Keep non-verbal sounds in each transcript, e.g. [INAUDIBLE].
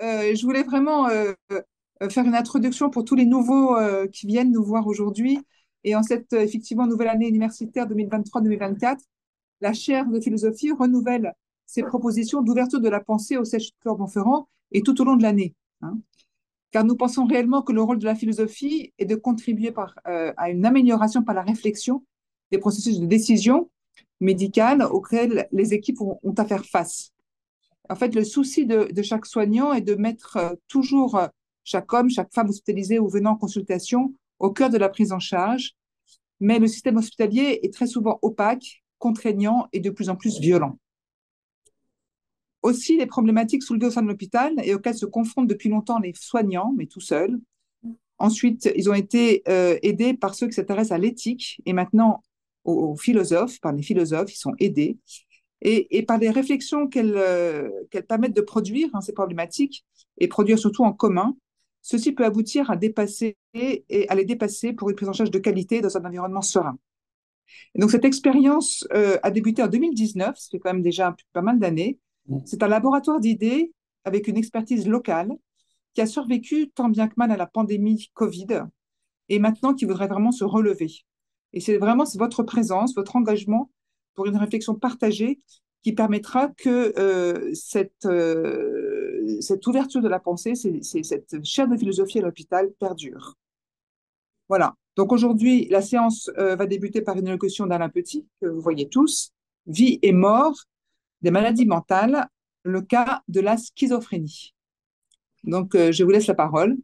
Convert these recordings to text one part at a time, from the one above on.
Euh, je voulais vraiment euh, euh, faire une introduction pour tous les nouveaux qui viennent nous voir aujourd'hui. Et en cette effectivement nouvelle année universitaire 2023-2024, la chaire de philosophie renouvelle ses propositions d'ouverture de la pensée au Sèche Clermont-Ferrand et tout au long de l'année. hein. Car nous pensons réellement que le rôle de la philosophie est de contribuer par, à une amélioration par la réflexion des processus de décision médicale auxquels les équipes ont, ont à faire face. En fait, le souci de, chaque soignant est de mettre euh, toujours euh, chaque homme, chaque femme hospitalisée ou venant en consultation au cœur de la prise en charge. Mais le système hospitalier est très souvent opaque, contraignant et de plus en plus violent. Aussi, les problématiques soulevées au sein de l'hôpital et auxquelles se confrontent depuis longtemps les soignants, mais tout seuls. Ensuite, ils ont été euh, aidés par ceux qui s'intéressent à l'éthique et maintenant aux, aux philosophes, par les philosophes, ils sont aidés. Et, et par les réflexions qu'elles euh, qu'elles permettent de produire, hein, ces problématiques, et produire surtout en commun, ceci peut aboutir à dépasser et à les dépasser pour une prise en charge de qualité dans un environnement serein. Et donc cette expérience euh, a débuté en 2019, ça fait quand même déjà pas mal d'années. C'est un laboratoire d'idées avec une expertise locale qui a survécu tant bien que mal à la pandémie Covid et maintenant qui voudrait vraiment se relever. Et c'est vraiment votre présence, votre engagement pour une réflexion partagée qui permettra que euh, cette, euh, cette ouverture de la pensée, c'est, cette chaire de philosophie à l'hôpital perdure. Voilà. Donc aujourd'hui, la séance euh, va débuter par une allocution d'Alain Petit, que vous voyez tous, Vie et mort des maladies mentales, le cas de la schizophrénie. Donc je vous laisse la parole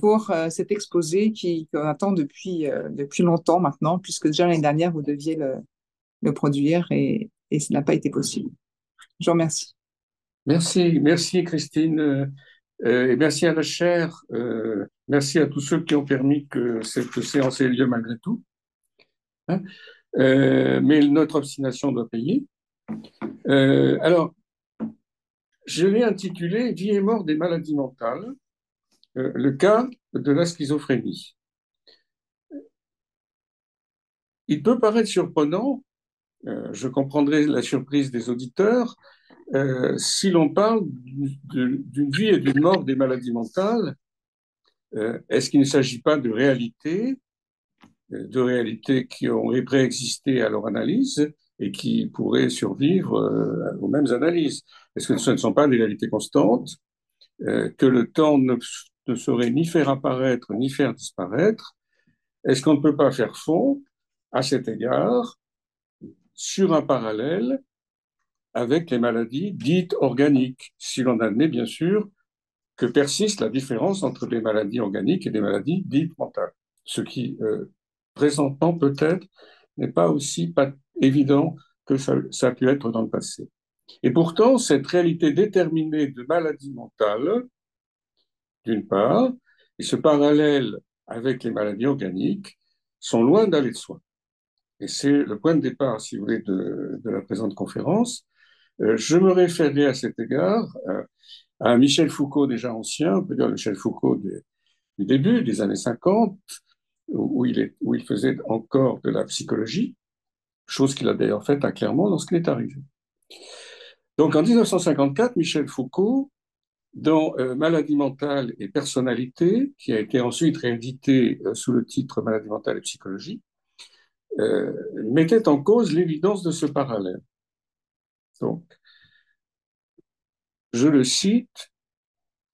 pour cet exposé qui qu'on attend depuis, depuis longtemps maintenant, puisque déjà l'année dernière, vous deviez le, le produire et, et n'a pas été possible. Je vous remercie. Merci, merci Christine, euh, euh, et merci à la chaire, euh, merci à tous ceux qui ont permis que cette séance ait lieu malgré tout. Hein. Mais notre obstination doit payer. Alors, je l'ai intitulé Vie et mort des maladies mentales, le cas de la schizophrénie. Il peut paraître surprenant, je comprendrai la surprise des auditeurs, euh, si l'on parle d'une vie et d'une mort des maladies mentales, euh, est-ce qu'il ne s'agit pas de réalités, euh, de réalités qui ont préexisté à leur analyse et qui pourraient survivre euh, aux mêmes analyses? Est-ce que ce ne sont pas des réalités constantes euh, que le temps ne, ne saurait ni faire apparaître ni faire disparaître? Est-ce qu'on ne peut pas faire fond à cet égard sur un parallèle avec les maladies dites organiques, si l'on admet bien sûr que persiste la différence entre les maladies organiques et les maladies dites mentales, ce qui euh, présentement peut-être n'est pas aussi évident que ça, ça a pu être dans le passé. Et pourtant, cette réalité déterminée de maladies mentales, d'une part, et ce parallèle avec les maladies organiques, sont loin d'aller de soi. Et c'est le point de départ, si vous voulez, de, la présente conférence. Euh, je me référais à cet égard euh, à Michel Foucault déjà ancien, on peut dire Michel Foucault du début des années 50, où, il faisait encore de la psychologie, chose qu'il a d'ailleurs faite à Clermont lorsqu'il est arrivé. Donc en 1954, Michel Foucault, dans euh, Maladie mentale et personnalité, qui a été ensuite réédité sous le titre Maladie mentale et psychologie, euh, mettait en cause l'évidence de ce parallèle. Donc, je le cite,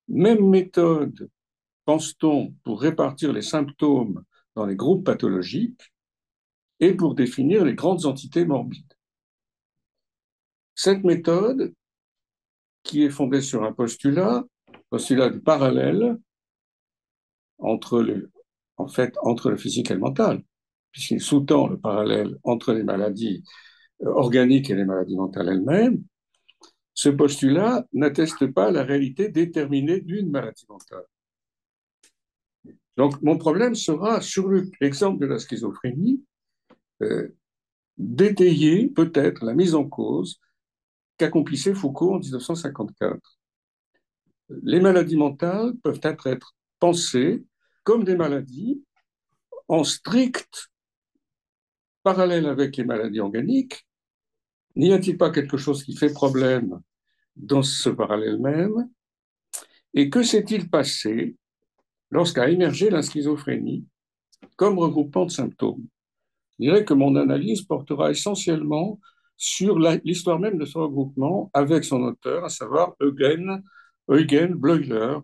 même méthode, pense-t-on, pour répartir les symptômes dans les groupes pathologiques et pour définir les grandes entités morbides. Cette méthode, qui est fondée sur un postulat, postulat du parallèle entre le, physique et le mental, puisqu'il sous-tend le parallèle entre les maladies euh, organiques et les maladies mentales elles-mêmes, ce postulat n'atteste pas la réalité déterminée d'une maladie mentale. Donc, mon problème sera, sur le- l'exemple de la schizophrénie, euh, d'étayer peut-être la mise en cause qu'accomplissait Foucault en 1954. Les maladies mentales peuvent être, être pensées comme des maladies en strict parallèle avec les maladies organiques. N'y a-t-il pas quelque chose qui fait problème dans ce parallèle même? Et que s'est-il passé lorsqu'a émergé la schizophrénie comme regroupement de symptômes? Je dirais que mon analyse portera essentiellement sur l'histoire même de ce regroupement avec son auteur, à savoir Eugen, Bleuler,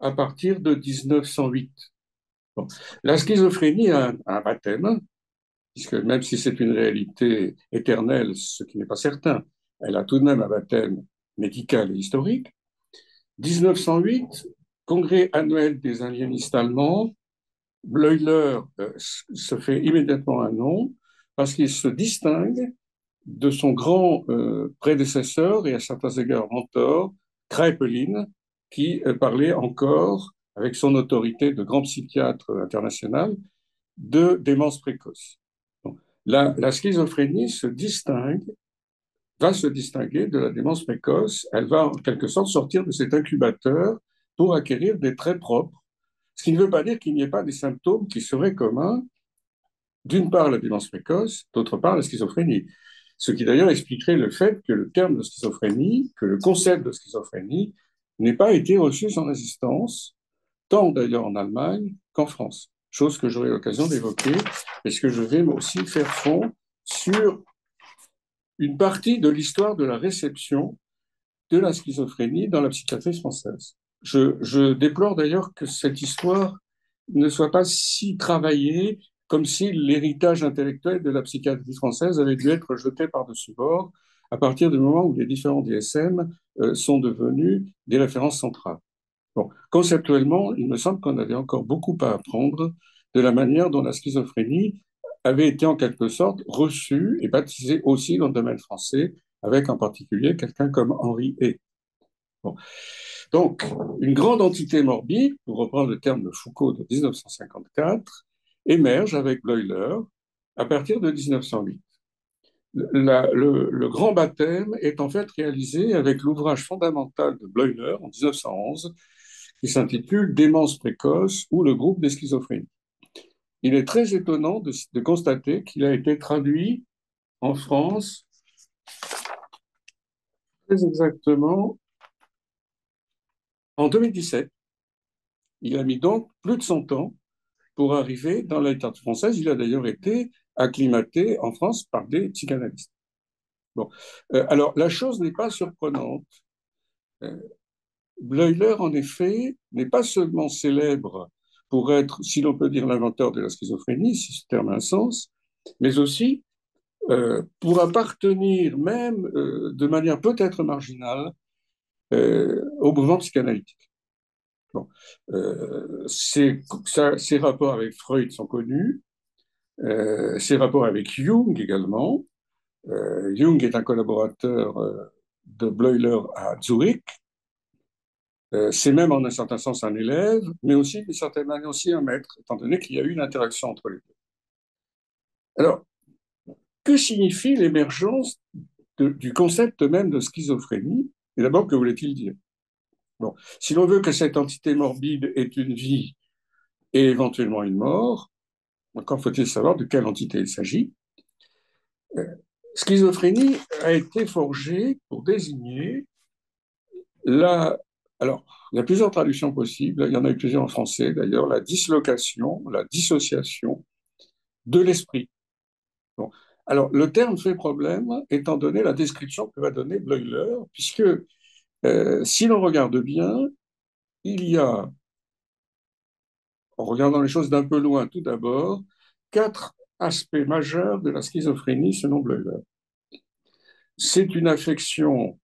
à partir de 1908. La schizophrénie a un, baptême, puisque même si c'est une réalité éternelle, ce qui n'est pas certain, elle a tout de même un baptême médical et historique. 1908, congrès annuel des aliénistes allemands, Bleuler euh, se fait immédiatement un nom parce qu'il se distingue de son grand euh, prédécesseur et à certains égards mentor, Kraepelin, qui euh, parlait encore, avec son autorité de grand psychiatre international, de démence précoce. La, schizophrénie va se distinguer de la démence précoce. Elle va en quelque sorte sortir de cet incubateur pour acquérir des traits propres. Ce qui ne veut pas dire qu'il n'y ait pas des symptômes qui seraient communs. D'une part, la démence précoce, d'autre part, la schizophrénie. Ce qui d'ailleurs expliquerait le fait que le terme de schizophrénie, que le concept de schizophrénie n'ait pas été reçu sans résistance, tant d'ailleurs en Allemagne qu'en France. Chose que j'aurai l'occasion d'évoquer, parce que je vais aussi faire fond sur une partie de l'histoire de la réception de la schizophrénie dans la psychiatrie française. Je, déplore d'ailleurs que cette histoire ne soit pas si travaillée comme si l'héritage intellectuel de la psychiatrie française avait dû être jeté par-dessus bord à partir du moment où les différents DSM euh, sont devenus des références centrales. Conceptuellement, il me semble qu'on avait encore beaucoup à apprendre de la manière dont la schizophrénie avait été en quelque sorte reçue et baptisée aussi dans le domaine français, avec en particulier quelqu'un comme Henri Hay. Donc, une grande entité morbide, pour reprendre le terme de Foucault de 1954, émerge avec Bleuler à partir de 1908. le, grand baptême est en fait réalisé avec l'ouvrage fondamental de Bleuler en 1911 qui s'intitule Démence précoce ou le groupe des schizophrénies. Il est très étonnant de, constater qu'il a été traduit en France très exactement en 2017. Il a mis donc plus de 100 ans pour arriver dans la littérature française. Il a d'ailleurs été acclimaté en France par des psychanalystes. Bon. Euh, alors, la chose n'est pas surprenante. Euh, Bleuler, en effet, n'est pas seulement célèbre pour être, si l'on peut dire, l'inventeur de la schizophrénie, si ce terme a un sens, mais aussi euh, pour appartenir même euh, de manière peut-être marginale euh, au mouvement psychanalytique. Bon. Euh, ses, rapports avec Freud sont connus, ses rapports avec Jung également. Jung est un collaborateur de Bleuler à Zurich. Euh, c'est même en un certain sens un élève, mais aussi d'une certaine manière aussi un maître, étant donné qu'il y a eu une interaction entre les deux. Alors, que signifie l'émergence du concept même de schizophrénie Et d'abord, que voulait-il dire? Bon, si l'on veut que cette entité morbide ait une vie et éventuellement une mort, encore faut-il savoir de quelle entité il s'agit. Euh, schizophrénie a été forgée pour désigner la. Alors, il y a plusieurs traductions possibles, il y en a eu plusieurs en français d'ailleurs, la dislocation, la dissociation de l'esprit. Bon. Alors, le terme fait problème étant donné la description que va donner Bleuler, puisque euh, si l'on regarde bien, il y a, en regardant les choses d'un peu loin tout d'abord, quatre aspects majeurs de la schizophrénie selon Bleuler. C'est une affection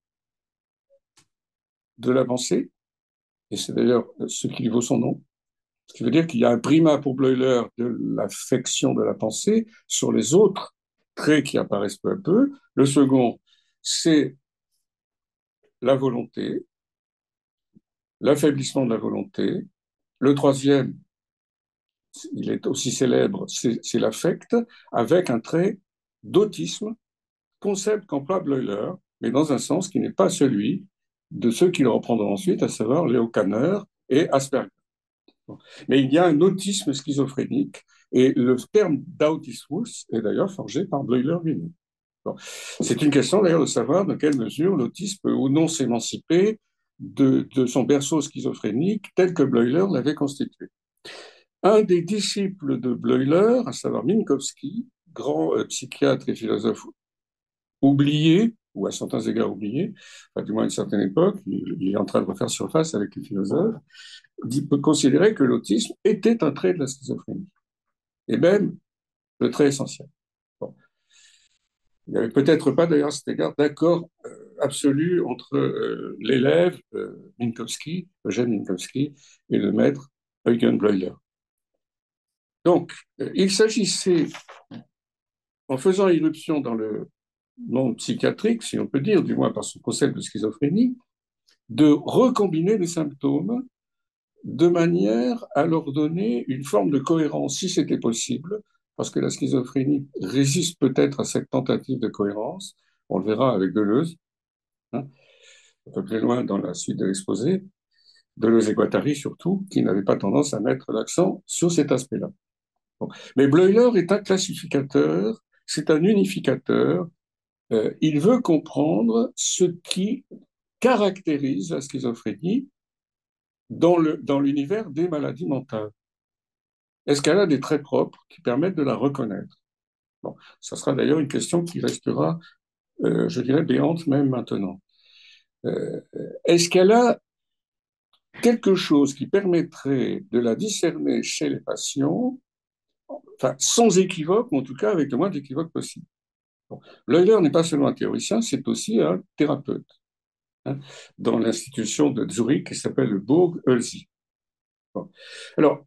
de la pensée, et c'est d'ailleurs ce qui lui vaut son nom, ce qui veut dire qu'il y a un primat pour Bleuler de l'affection de la pensée sur les autres traits qui apparaissent peu à peu. Le second, c'est la volonté, l'affaiblissement de la volonté. Le troisième, il est aussi célèbre, c'est l'affect, avec un trait d'autisme, concept qu'emploie Bleuler, mais dans un sens qui n'est pas celui de ceux qui le reprendront ensuite, à savoir Léo Kanner et Asperger. Mais il y a un autisme schizophrénique, et le terme d'autismus est d'ailleurs forgé par Bleuler lui-même. C'est une question d'ailleurs de savoir dans quelle mesure l'autisme peut ou non s'émanciper de, son berceau schizophrénique tel que Bleuler l'avait constitué. Un des disciples de Bleuler, à savoir Minkowski, grand euh, psychiatre et philosophe oublié, ou à certains égards oublié, enfin, du moins à une certaine époque, il, est en train de refaire surface avec les philosophes, dit, peut considérer que l'autisme était un trait de la schizophrénie, et même le trait essentiel. Il n'y avait peut-être pas d'ailleurs à cet égard d'accord euh, absolu entre euh, l'élève Minkowski, Eugène Minkowski, et le maître Eugen Bleuler. Donc, il s'agissait en faisant irruption dans le monde psychiatrique, si on peut dire, du moins par son concept de schizophrénie, de recombiner les symptômes de manière à leur donner une forme de cohérence, si c'était possible, parce que la schizophrénie résiste peut-être à cette tentative de cohérence. On le verra avec Deleuze, hein, un peu plus loin dans la suite de l'exposé, Deleuze et Guattari surtout, qui n'avaient pas tendance à mettre l'accent sur cet aspect-là. Mais Bleuler est un classificateur c'est un unificateur. Euh, il veut comprendre ce qui caractérise la schizophrénie dans l'univers dans des maladies mentales. Est-ce qu'elle a des traits propres qui permettent de la reconnaître? Bon, ça sera d'ailleurs une question qui restera, euh, je dirais, béante même maintenant. Euh, est-ce qu'elle a quelque chose qui permettrait de la discerner chez les patients? Sans équivoque, ou en tout cas avec le moins d'équivoque possible. Bon. L'Euler n'est pas seulement un théoricien, c'est aussi un thérapeute hein, dans l'institution de Zurich qui s'appelle le Burg Ölsi. Alors,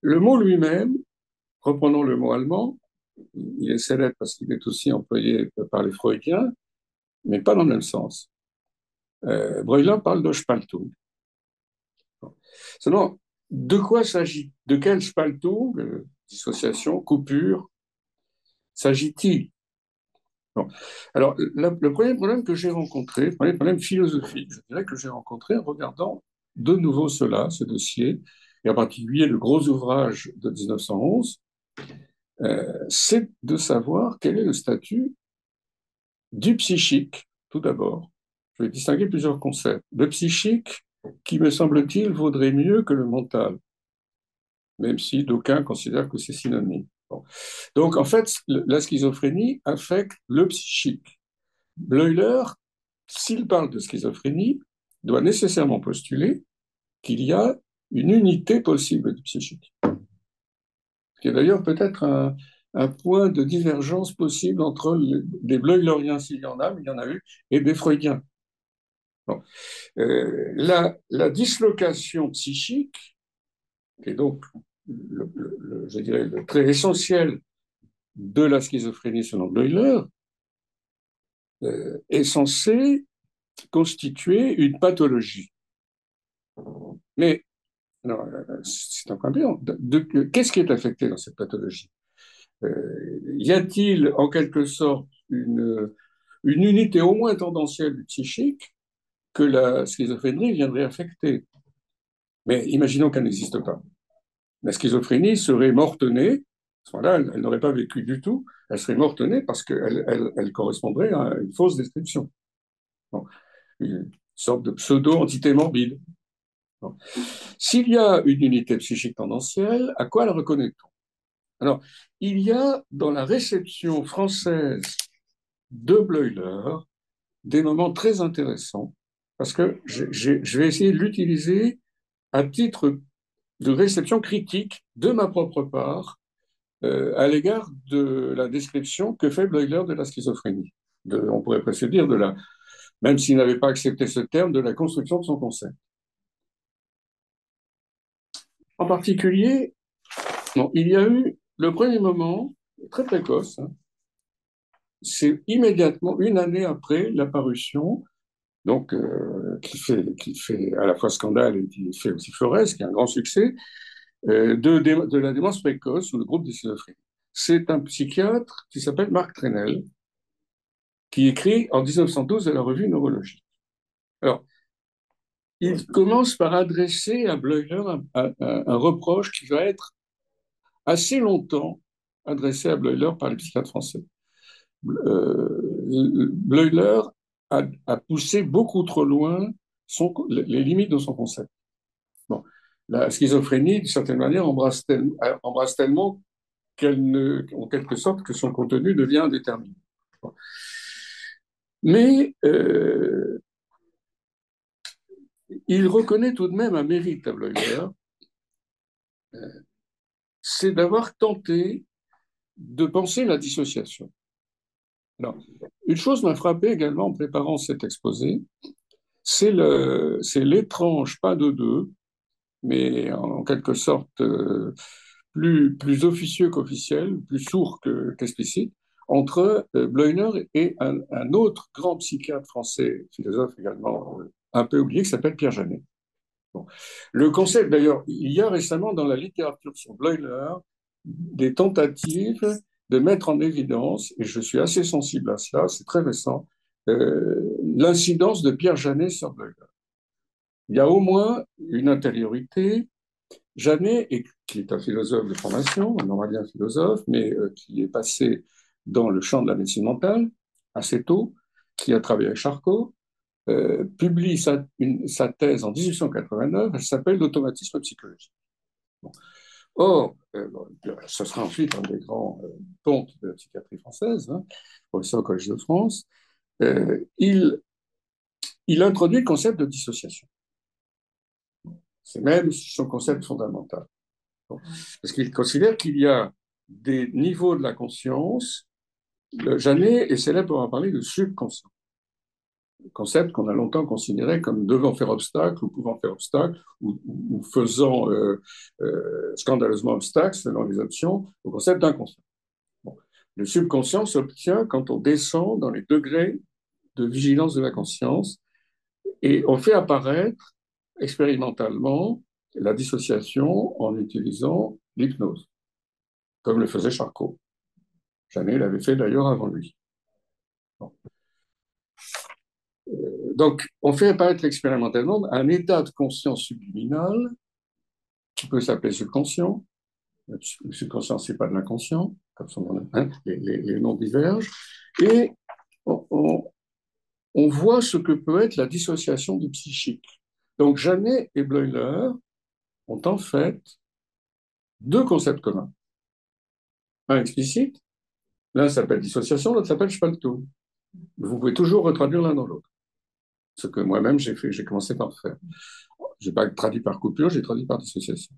le mot lui-même, reprenons le mot allemand, il est célèbre parce qu'il est aussi employé par les Freudiens, mais pas dans le même sens. Euh, Breuer parle de Spaltung. Seulement, de quoi s'agit De quel Spaltung euh, dissociation, coupure, s'agit-il Alors, le premier problème que j'ai rencontré, le premier problème philosophique, je dirais que j'ai rencontré en regardant de nouveau cela, ce dossier, et en particulier le gros ouvrage de 1911, euh, c'est de savoir quel est le statut du psychique, tout d'abord. Je vais distinguer plusieurs concepts. Le psychique, qui me semble-t-il vaudrait mieux que le mental même si d'aucuns considèrent que c'est synonyme. Donc, en fait, la schizophrénie affecte le psychique. Bleuler, s'il parle de schizophrénie, doit nécessairement postuler qu'il y a une unité possible du psychique. Ce qui est d'ailleurs peut-être un, point de divergence possible entre des Bleuleriens, s'il y en a, mais il y en a eu, et des Freudiens. Euh, la, la dislocation psychique et donc, le, le trait essentiel de la schizophrénie selon Bleuler, euh, est censé constituer une pathologie. Mais, c'est un problème. Qu'est-ce qui est affecté dans cette pathologie? Euh, Y a-t-il en quelque sorte une, une unité au moins tendancielle du psychique que la schizophrénie viendrait affecter? Mais imaginons qu'elle n'existe pas. La schizophrénie serait morte-née. À ce moment-là, elle, n'aurait pas vécu du tout. Elle serait morte-née parce qu'elle elle, correspondrait à une fausse description. une sorte de pseudo-entité morbide. S'il y a une unité psychique tendancielle, à quoi la reconnaît-on? Alors, il y a dans la réception française de Bleuler des moments très intéressants parce que je vais essayer de l'utiliser à titre de réception critique de ma propre part euh, à l'égard de la description que fait Bleuler de la schizophrénie. On pourrait presque dire de la, même s'il n'avait pas accepté ce terme, de la construction de son concept. En particulier, il y a eu le premier moment, très précoce, hein, c'est immédiatement une année après l'apparition donc euh, qui, fait, qui fait à la fois scandale et qui fait aussi Flores, qui a un grand succès, euh, de, la démence précoce ou le groupe des schizophrènes. C'est un psychiatre qui s'appelle Marc Trenel, qui écrit en 1912 à la revue Neurologie. Alors, il commence par adresser à Bleuler un, un, reproche qui va être assez longtemps adressé à Bleuler par les psychiatres français. Euh, Bleuler a, poussé beaucoup trop loin les limites de son concept. Bon. La schizophrénie, d'une certaine manière, embrasse, tellement qu'elle quelque sorte, que son contenu devient indéterminé. Mais euh, il reconnaît tout de même un mérite à Bleuler, euh, c'est d'avoir tenté de penser la dissociation. Alors, une chose m'a frappé également en préparant cet exposé, c'est l'étrange pas de deux, mais en quelque sorte euh, plus, plus officieux qu'officiel, plus sourd qu'explicite, entre euh, et un, autre grand psychiatre français, philosophe également euh, un peu oublié, qui s'appelle Pierre Janet. Le concept, d'ailleurs, il y a récemment dans la littérature sur Bleuner des tentatives de mettre en évidence, et je suis assez sensible à cela, c'est très récent, euh, l'incidence de Pierre Janet sur Bleuler. Il y a au moins une intériorité. Janet, qui est un philosophe de formation, un normalien philosophe, mais euh, qui est passé dans le champ de la médecine mentale assez tôt, qui a travaillé avec Charcot, euh, publie sa, thèse en 1889, elle s'appelle L'automatisme psychologique. Or, euh, ce sera ensuite un des grands euh, pontes de la psychiatrie française, hein, professeur au Collège de France, euh, il, il introduit le concept de dissociation. C'est même son concept fondamental. Parce qu'il considère qu'il y a des niveaux de la conscience. Janet est célèbre pour avoir parlé de subconscient concept qu'on a longtemps considéré comme devant faire obstacle ou pouvant faire obstacle ou, faisant euh, euh, scandaleusement obstacle selon les options au concept d'inconscient. Le subconscient s'obtient quand on descend dans les degrés de vigilance de la conscience et on fait apparaître expérimentalement la dissociation en utilisant l'hypnose, comme le faisait Charcot. Jamais l'avait fait d'ailleurs avant lui. Donc, on fait apparaître expérimentalement un état de conscience subliminal qui peut s'appeler subconscient. Le subconscient, c'est pas de l'inconscient, comme son hein, les, noms divergent. Et on, voit ce que peut être la dissociation du psychique. Donc, Janet et Bleuler ont en fait deux concepts communs. Un explicite, l'un s'appelle dissociation, l'autre s'appelle spalto. Vous pouvez toujours retraduire l'un dans l'autre ce que moi-même j'ai fait, j'ai commencé par faire. J'ai pas traduit par coupure, j'ai traduit par dissociation.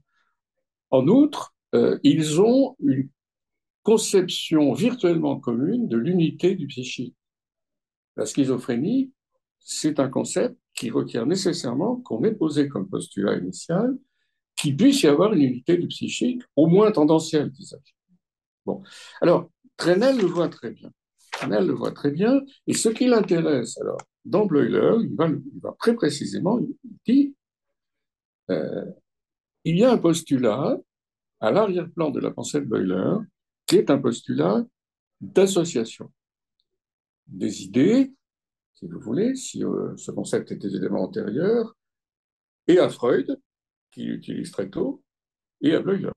En outre, euh, ils ont une conception virtuellement commune de l'unité du psychique. La schizophrénie, c'est un concept qui requiert nécessairement qu'on ait posé comme postulat initial qu'il puisse y avoir une unité du psychique, au moins tendancielle, disais-je. Bon. Alors, Trenel le voit très bien. Trenel le voit très bien, et ce qui l'intéresse, alors, dans Bleuler, il va, très précisément, il dit euh, il y a un postulat à l'arrière-plan de la pensée de Bleuler qui est un postulat d'association des idées, si vous voulez, si euh, ce concept était évidemment antérieur, et à Freud, qui l'utilise très tôt, et à Bleuler.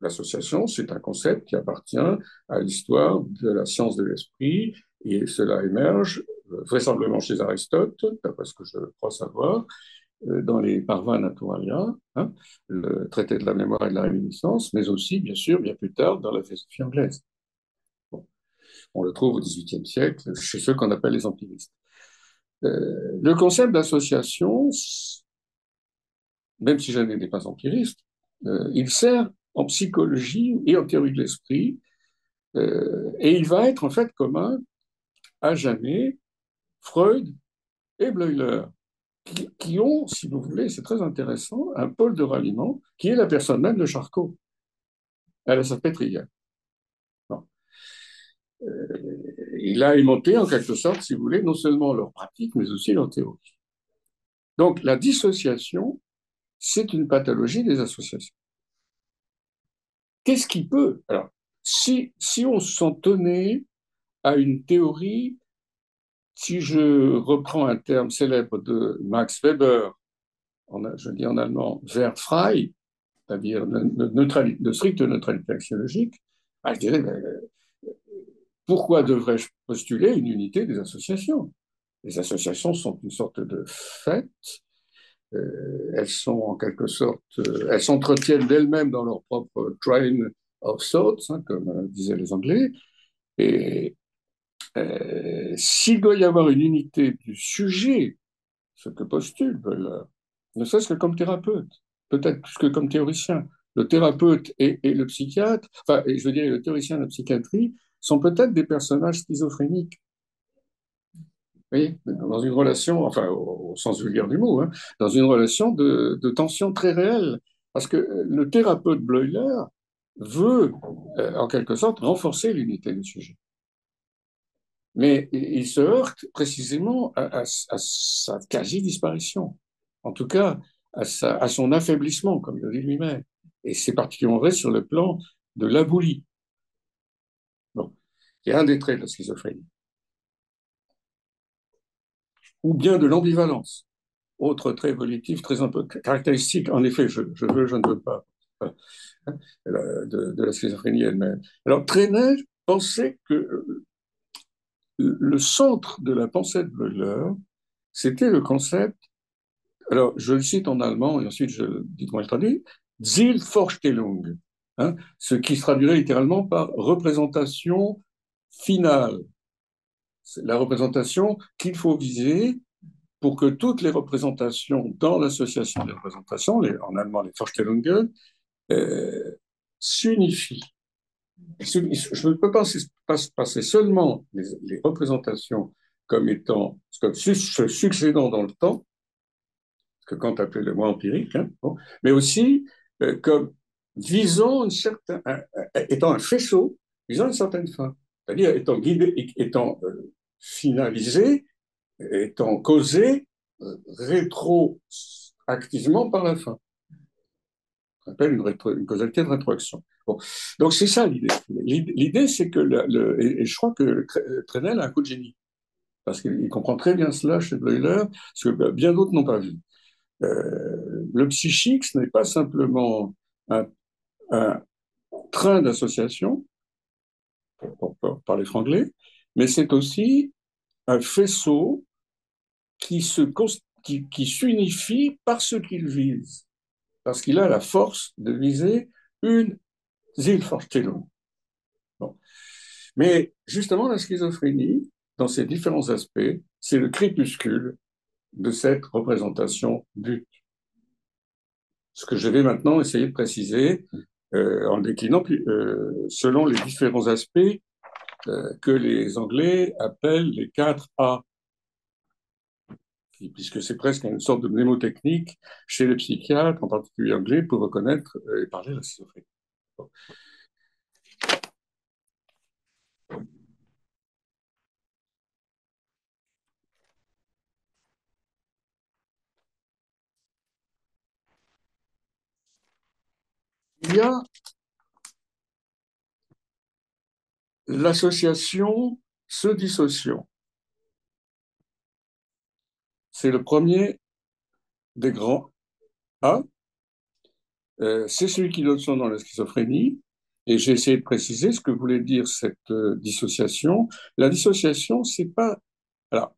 L'association, c'est un concept qui appartient à l'histoire de la science de l'esprit, et cela émerge vraisemblablement chez Aristote, d'après ce que je crois savoir, euh, dans les Parva Naturalia, hein, le traité de la mémoire et de la réminiscence, mais aussi, bien sûr, bien plus tard, dans la philosophie anglaise. On le trouve au XVIIIe siècle chez ceux qu'on appelle les empiristes. Euh, le concept d'association, même si je n'étais pas empiriste, euh, il sert en psychologie et en théorie de l'esprit, et il va être en fait commun à jamais Freud et Bleuler, qui, ont, si vous voulez, c'est très intéressant, un pôle de ralliement qui est la personne même de Charcot, à la Salpêtrière. Euh, il a aimanté, en quelque sorte, si vous voulez, non seulement leur pratique, mais aussi leur théorie. Donc, la dissociation, c'est une pathologie des associations. Qu'est-ce qui peut Alors, si, si on s'en tenait à une théorie si je reprends un terme célèbre de Max Weber, je dis en allemand Wertfrei, c'est-à-dire de, stricte neutralité axiologique, ah, je dirais pourquoi devrais-je postuler une unité des associations? Les associations sont une sorte de fait euh, elles sont en quelque sorte, euh, elles s'entretiennent d'elles-mêmes dans leur propre train of thoughts, hein, comme euh, disaient les Anglais. Et s'il doit y avoir une unité du sujet, ce que postule ne serait-ce que comme thérapeute, peut-être plus que comme théoricien, le thérapeute et, le psychiatre, enfin, je veux dire, le théoricien et la psychiatrie sont peut-être des personnages schizophréniques dans une relation, enfin au, sens vulgaire du mot, hein, dans une relation de, tension très réelle. Parce que le thérapeute Bleuler veut, euh, en quelque sorte, renforcer l'unité du sujet. Mais il se heurte précisément à, sa quasi-disparition, en tout cas à, son affaiblissement, comme le dit lui-même. Et c'est particulièrement vrai sur le plan de l'abolie. Bon, a un des traits de la schizophrénie ou bien de l'ambivalence. Autre trait évolutif très caractéristique, en effet, je, veux, je ne veux pas, hein, de, la schizophrénie elle-même. Alors, Trenet pensait que le centre de la pensée de Bleuler, c'était le concept, alors je le cite en allemand et ensuite je dites-moi le traduis, Zielvorstellung, hein, ce qui se traduirait littéralement par représentation finale, la représentation qu'il faut viser pour que toutes les représentations dans l'association des représentations, en allemand les Vorstellungen, euh, s'unifient. Je ne peux pas passer seulement les, représentations comme étant, comme se succédant dans le temps, que Kant appelait le moi empirique, hein, mais aussi euh, comme visant une certaine, étant un faisceau, visant une certaine fin, c'est-à-dire étant guidé, étant euh, finalisé étant causé euh, rétroactivement par la fin. On appelle une, causalité de rétroaction. Donc c'est ça l'idée. L'idée, c'est que, et je crois que Trenel a un coup de génie, parce qu'il comprend très bien cela chez Bleuler, ce que bien d'autres n'ont pas vu. Euh, le psychique, ce n'est pas simplement un, train d'association, pour, pour, parler franglais, mais c'est aussi un faisceau qui se qui, qui s'unifie par ce qu'il vise, parce qu'il a la force de viser une Zielvorstellung. Bon. Mais justement, la schizophrénie, dans ses différents aspects, c'est le crépuscule de cette représentation but. Ce que je vais maintenant essayer de préciser euh, en déclinant euh, selon les différents aspects euh, que les Anglais appellent les 4 A, puisque c'est presque une sorte de mnémotechnique chez les psychiatres, en particulier anglais, pour reconnaître et parler de la schizophrénie. Il y a l'association se dissociant. C'est le premier des grands A. Euh, c'est celui qui donne son nom à la schizophrénie. Et j'ai essayé de préciser ce que voulait dire cette euh, dissociation. La dissociation, c'est pas. Alors,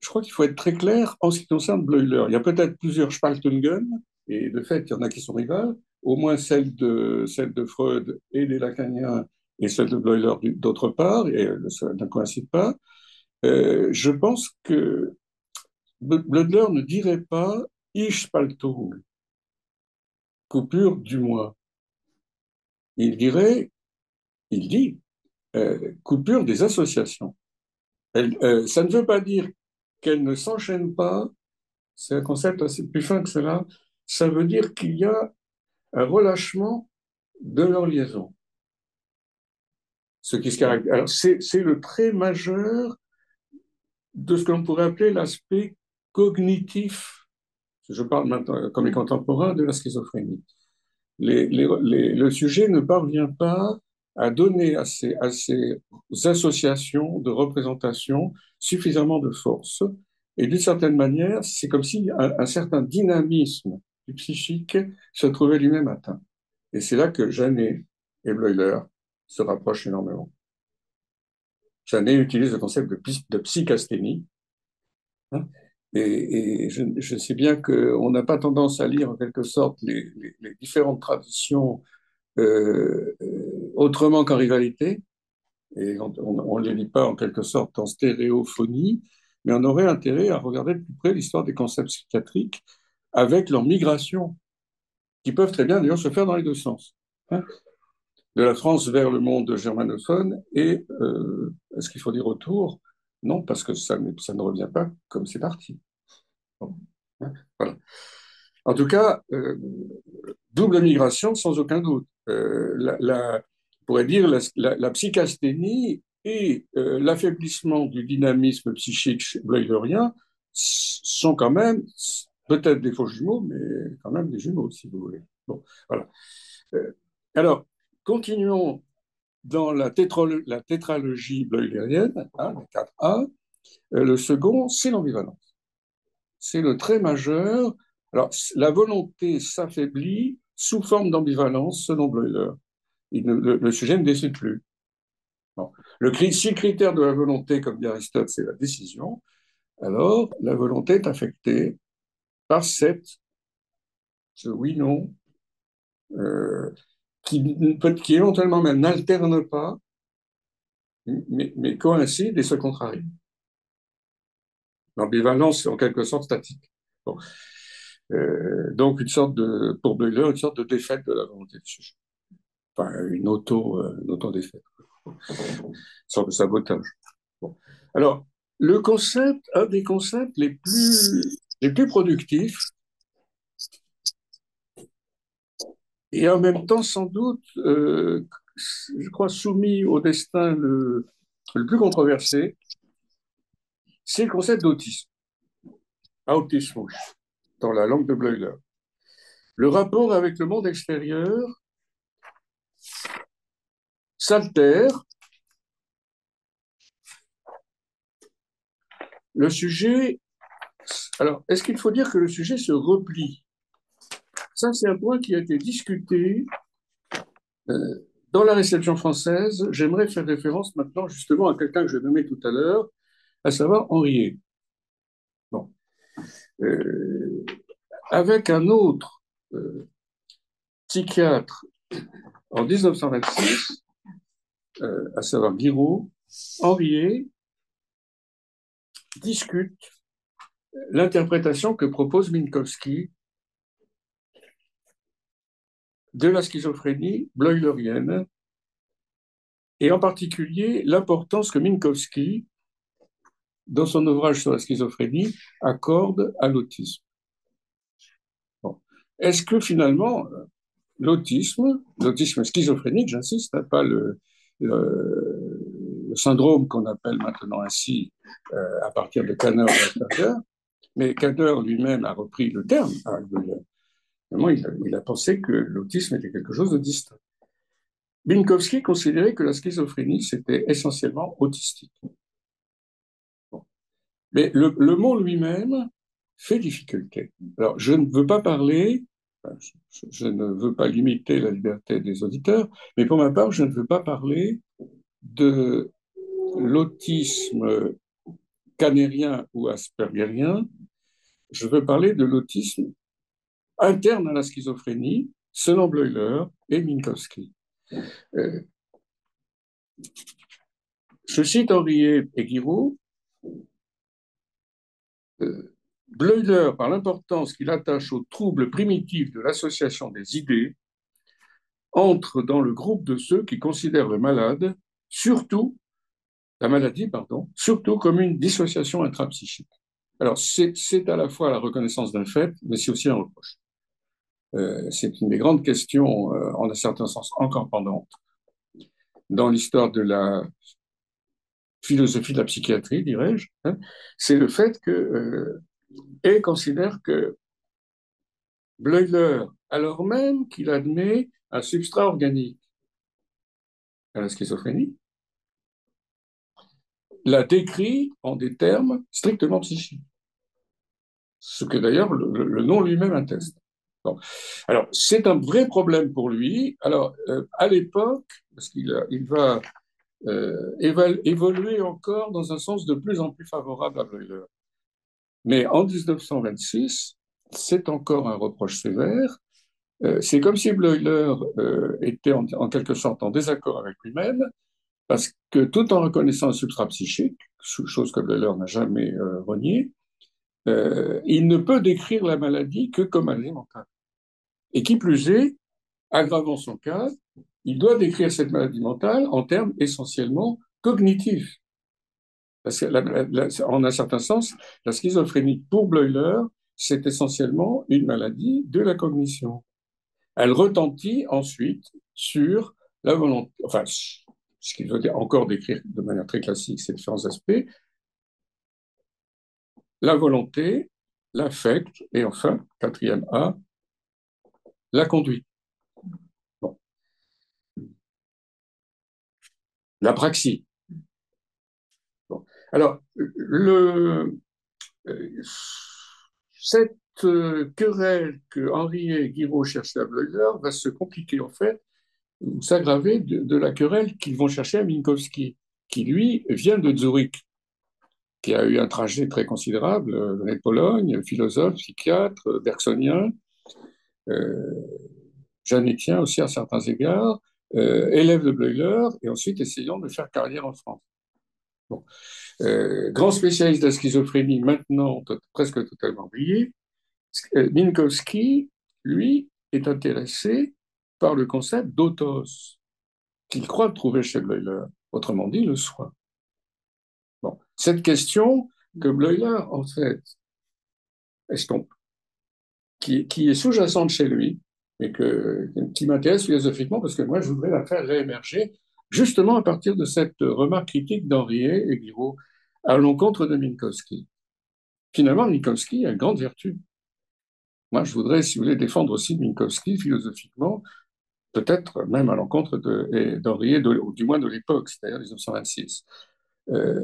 je crois qu'il faut être très clair en ce qui concerne Bleuler. Il y a peut-être plusieurs Spaltungen, et de fait, il y en a qui sont rivales, au moins celle de, Freud et des Lacaniens et celle de Bleuler d'autre part, et ça ne coïncide pas, euh, je pense que Bleuler ne dirait pas Ich Spaltung, coupure du moi. Il dirait, il dit, euh, coupure des associations. Euh, ça ne veut pas dire qu'elle ne s'enchaîne pas, c'est un concept assez plus fin que cela, ça veut dire qu'il y a un relâchement de leur liaison. Ce qui se Alors, c'est, le trait majeur de ce qu'on pourrait appeler l'aspect cognitif. Je parle maintenant comme les contemporains de la schizophrénie. le sujet ne parvient pas à donner à ces, associations de représentation suffisamment de force. Et d'une certaine manière, c'est comme si un, certain dynamisme du psychique se trouvait lui-même atteint. Et c'est là que Janet et Bleuler se rapproche énormément. Janet utilise le concept de, de psychasthénie, hein, Et, je, sais bien qu'on n'a pas tendance à lire en quelque sorte les, différentes traditions euh, euh, autrement qu'en rivalité, et on ne les lit pas en quelque sorte en stéréophonie, mais on aurait intérêt à regarder de plus près l'histoire des concepts psychiatriques avec leur migration, qui peuvent très bien d'ailleurs se faire dans les deux sens. Hein. de la France vers le monde germanophone, et euh, est-ce qu'il faut dire autour Non, parce que ça, ne revient pas comme c'est parti. Hein. En tout cas, euh, double migration sans aucun doute. Euh, la, on pourrait dire la, la, et euh, l'affaiblissement du dynamisme psychique bleulerien sont quand même peut-être des faux jumeaux, mais quand même des jumeaux, si vous voulez. Bon, alors, continuons dans la, tétralogie bleulerienne, hein, 4A. le second, c'est l'ambivalence c'est le trait majeur. Alors, la volonté s'affaiblit sous forme d'ambivalence, selon Bleuler. le, sujet ne décide plus. Le, si critère de la volonté, comme dit Aristote, c'est la décision, alors la volonté est affectée par cette, ce oui-non, euh, qui, éventuellement même n'alterne pas, mais, mais coïncide et se contrarie. L'ambivalence, en quelque sorte statique. Euh, donc, une sorte de, pour Bleuler, une sorte de défaite de la volonté du sujet. Enfin, une euh, auto-défaite. Une sorte de sabotage. Alors, le concept, un des concepts les plus, les plus productifs, et en même temps, sans doute, euh, je crois, soumis au destin le, plus controversé, c'est le concept d'autisme. Autisme, dans la langue de Bleuler. Le rapport avec le monde extérieur s'altère. Le sujet. Alors, est-ce qu'il faut dire que le sujet se replie? Ça, c'est un point qui a été discuté euh, dans la réception française. J'aimerais faire référence maintenant justement à quelqu'un que je nommais tout à l'heure, à savoir Henriet. Bon. Euh, avec un autre euh, psychiatre en 1926, euh, à savoir Guiraud, Henriet discute l'interprétation que propose Minkowski de la schizophrénie bleulerienne et en particulier l'importance que Minkowski dans son ouvrage sur la schizophrénie, accorde à l'autisme. Est-ce que finalement, l'autisme, l'autisme schizophrénique, j'insiste, hein, pas le, syndrome qu'on appelle maintenant ainsi euh, à partir de Kanner mais Kanner lui-même a repris le terme. Il, a, il a pensé que l'autisme était quelque chose de distinct. Minkowski considérait que la schizophrénie, c'était essentiellement autistique. Mais le, mot lui-même fait difficulté. Alors, je ne veux pas parler, je, ne veux pas limiter la liberté des auditeurs, mais pour ma part, je ne veux pas parler de l'autisme canérien ou aspergerien, je veux parler de l'autisme interne à la schizophrénie, selon Bleuler et Minkowski. Euh, je cite Henriet et Guiraud, Bleuler, par l'importance qu'il attache aux troubles primitifs de l'association des idées, entre dans le groupe de ceux qui considèrent le malade, surtout, la maladie, pardon, surtout comme une dissociation intrapsychique. Alors, c'est à la fois la reconnaissance d'un fait, mais c'est aussi un reproche. Euh, c'est une des grandes questions, euh, en un certain sens, encore pendantes dans l'histoire de la philosophie de la psychiatrie, dirais-je, hein, c'est le fait que euh, considère que Bleuler, alors même qu'il admet un substrat organique à la schizophrénie, la décrit en des termes strictement psychiques. Ce que d'ailleurs le, nom lui-même atteste. Alors, c'est un vrai problème pour lui. Alors, euh, à l'époque, parce qu'il il va euh, évoluer encore dans un sens de plus en plus favorable à Bleuler. Mais en 1926, c'est encore un reproche sévère. Euh, c'est comme si Bleuler était en, quelque sorte en désaccord avec lui-même, parce que tout en reconnaissant un substrat psychique, chose que Bleuler n'a jamais euh, il ne peut décrire la maladie que comme maladie mentale. Et qui plus est, aggravant son cas, il doit décrire cette maladie mentale en termes essentiellement cognitifs. Parce en un certain sens, la schizophrénie pour Bleuler, c'est essentiellement une maladie de la cognition. Elle retentit ensuite sur la volonté, enfin, ce qu'il veut encore décrire de manière très classique ces différents aspects, la volonté, l'affect, et enfin, quatrième A, la conduite. La praxie. Alors, euh, cette euh, querelle que Henri et Guiraud cherchent à Bleuler va se compliquer en fait, ou s'aggraver de, la querelle qu'ils vont chercher à Minkowski, qui lui vient de Zurich, qui a eu un trajet très considérable, de Pologne, philosophe, psychiatre, bergsonien, euh, jeannettien aussi à certains égards, euh, élève de Bleuler, et ensuite essayant de faire carrière en France. Euh, grand spécialiste de la schizophrénie, maintenant presque totalement oublié, euh, Minkowski, lui, est intéressé par le concept d'autos, qu'il croit trouver chez Bleuler, autrement dit le soi. Cette question que Bleuler, en fait, estompe, qui, qui est sous-jacente chez lui, et que, qui m'intéresse philosophiquement, parce que moi, je voudrais la faire réémerger, justement à partir de cette remarque critique d'Henriet et Guiraud à l'encontre de Minkowski. Finalement, Minkowski a une grande vertu. Moi, je voudrais, si vous voulez, défendre aussi Minkowski philosophiquement, peut-être même à l'encontre d'Henriet, ou du moins de l'époque, c'est-à-dire 1926. Euh,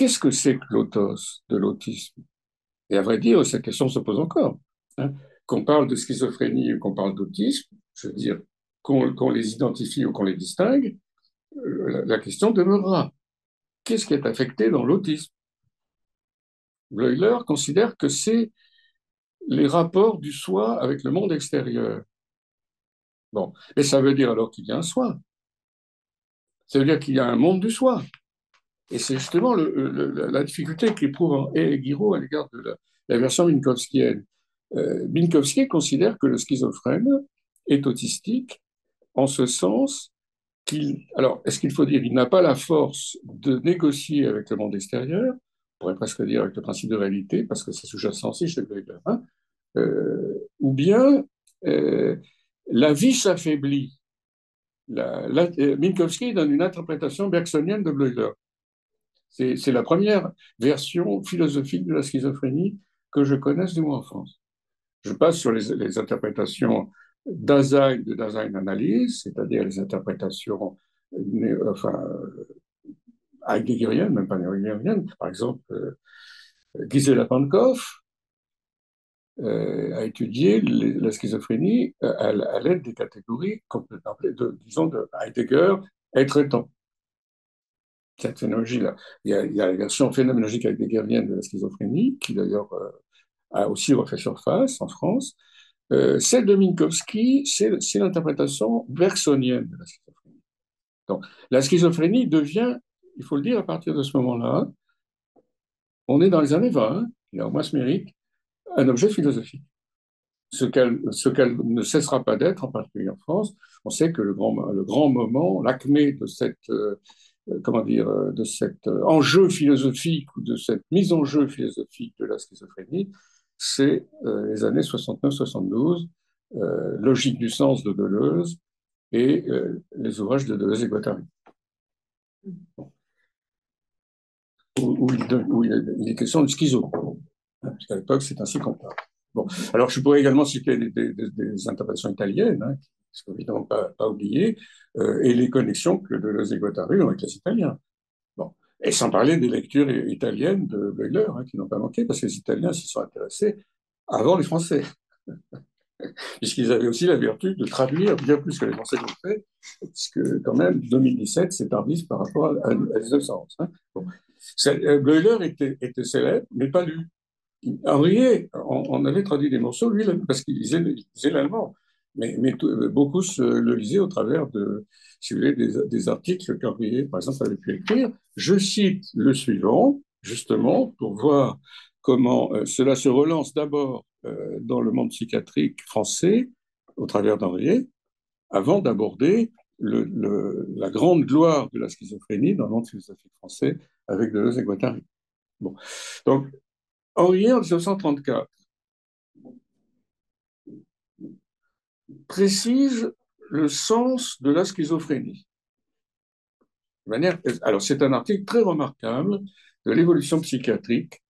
Qu'est-ce que c'est que l'autos, de l'autisme? Et à vrai dire, cette question se pose encore. Hein. Qu'on parle de schizophrénie ou qu'on parle d'autisme, je veux dire, qu'on les identifie ou qu'on les distingue, euh, la question demeurera qu'est-ce qui est affecté dans l'autisme? Bleuler considère que c'est les rapports du soi avec le monde extérieur. Bon, et ça veut dire alors qu'il y a un soi. Ça veut dire qu'il y a un monde du soi. Et c'est justement la difficulté qu'éprouve Guiraud à l'égard de la, version minkowskienne. Euh, Minkowski considère que le schizophrène est autistique en ce sens alors, est-ce qu'il faut dire qu'il n'a pas la force de négocier avec le monde extérieur? On pourrait presque dire avec le principe de réalité, parce que c'est sous-jacent aussi chez Bleuler. Hein euh, ou bien euh, la vie s'affaiblit. Euh, Minkowski donne une interprétation bergsonienne de Bleuler. C'est la première version philosophique de la schizophrénie que je connaisse, du moins en France. Je passe sur les, interprétations Dasein de Dasein analyse, c'est-à-dire les interprétations enfin, heideggeriennes, même pas heideggeriennes. Par exemple, euh, Gisela Pankov euh, a étudié la schizophrénie euh, à, l'aide des catégories, de, disons, de Heidegger et traitant. Cette phénoménologie-là. Il, il, y a la version phénoménologique heideggerienne de la schizophrénie, qui d'ailleurs a aussi refait surface en France. Euh, celle de Minkowski, c'est l'interprétation bergsonienne de la schizophrénie. Donc, la schizophrénie devient, il faut le dire, à partir de ce moment-là, on est dans les années 20, il a au moins ce mérite, un objet philosophique. Ce qu'elle ne cessera pas d'être, en particulier en France. On sait que le grand, le grand moment, l'acmé de cette, euh, comment dire, de cet enjeu philosophique ou de cette mise en jeu philosophique de la schizophrénie, c'est euh, les années 69-72, euh, Logique du sens de Deleuze et euh, les ouvrages de Deleuze et Guattari. Où, il, est question de schizo. Parce qu'à l'époque, c'est ainsi qu'on parle. Bon. Alors, je pourrais également citer des, interprétations italiennes, hein, qui ne sont évidemment pas, pas oubliées, et les connexions que Deleuze et Guattari ont avec les Italiens. Et sans parler des lectures italiennes de Bleuler, hein, qui n'ont pas manqué, parce que les Italiens s'y sont intéressés avant les Français. [LAUGHS] Puisqu'ils avaient aussi la vertu de traduire bien plus que les Français l'ont fait, puisque quand même, 2017, c'est tardif par rapport à, 1911. Hein. Bon. Euh, Bleuler était, célèbre, mais pas lu. Henriet, on, avait traduit des morceaux, lui, parce qu'il lisait, l'allemand. Mais, mais beaucoup le lisaient au travers de, si vous voulez, des, articles qu'Henriet, par exemple, avait pu écrire. Je cite le suivant, justement, pour voir comment euh, cela se relance d'abord euh, dans le monde psychiatrique français, au travers d'Henriet, avant d'aborder la grande gloire de la schizophrénie dans le monde philosophique français avec Deleuze et Guattari. Bon. Donc, Henriet, en 1934, précise le sens de la schizophrénie. alors, c'est un article très remarquable de l'évolution psychiatrique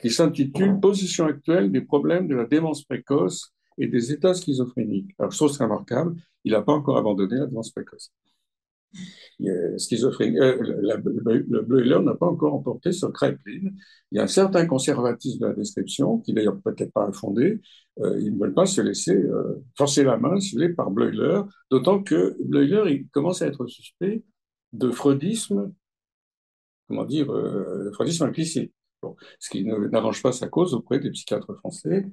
qui s'intitule Position actuelle des problèmes de la démence précoce et des états schizophréniques. Alors, chose remarquable, il n'a pas encore abandonné la démence précoce. Euh, le Bleuler n'a pas encore emporté sur Kreplin. Il y a un certain conservatisme de la description, qui d'ailleurs peut-être pas fondé. Euh, ils ne veulent pas se laisser euh, forcer la main, si vous voulez, par Bleuler, d'autant que Bleuler commence à être suspect de freudisme, comment dire, euh, freudisme implicite. Ce qui n'arrange pas sa cause auprès des psychiatres français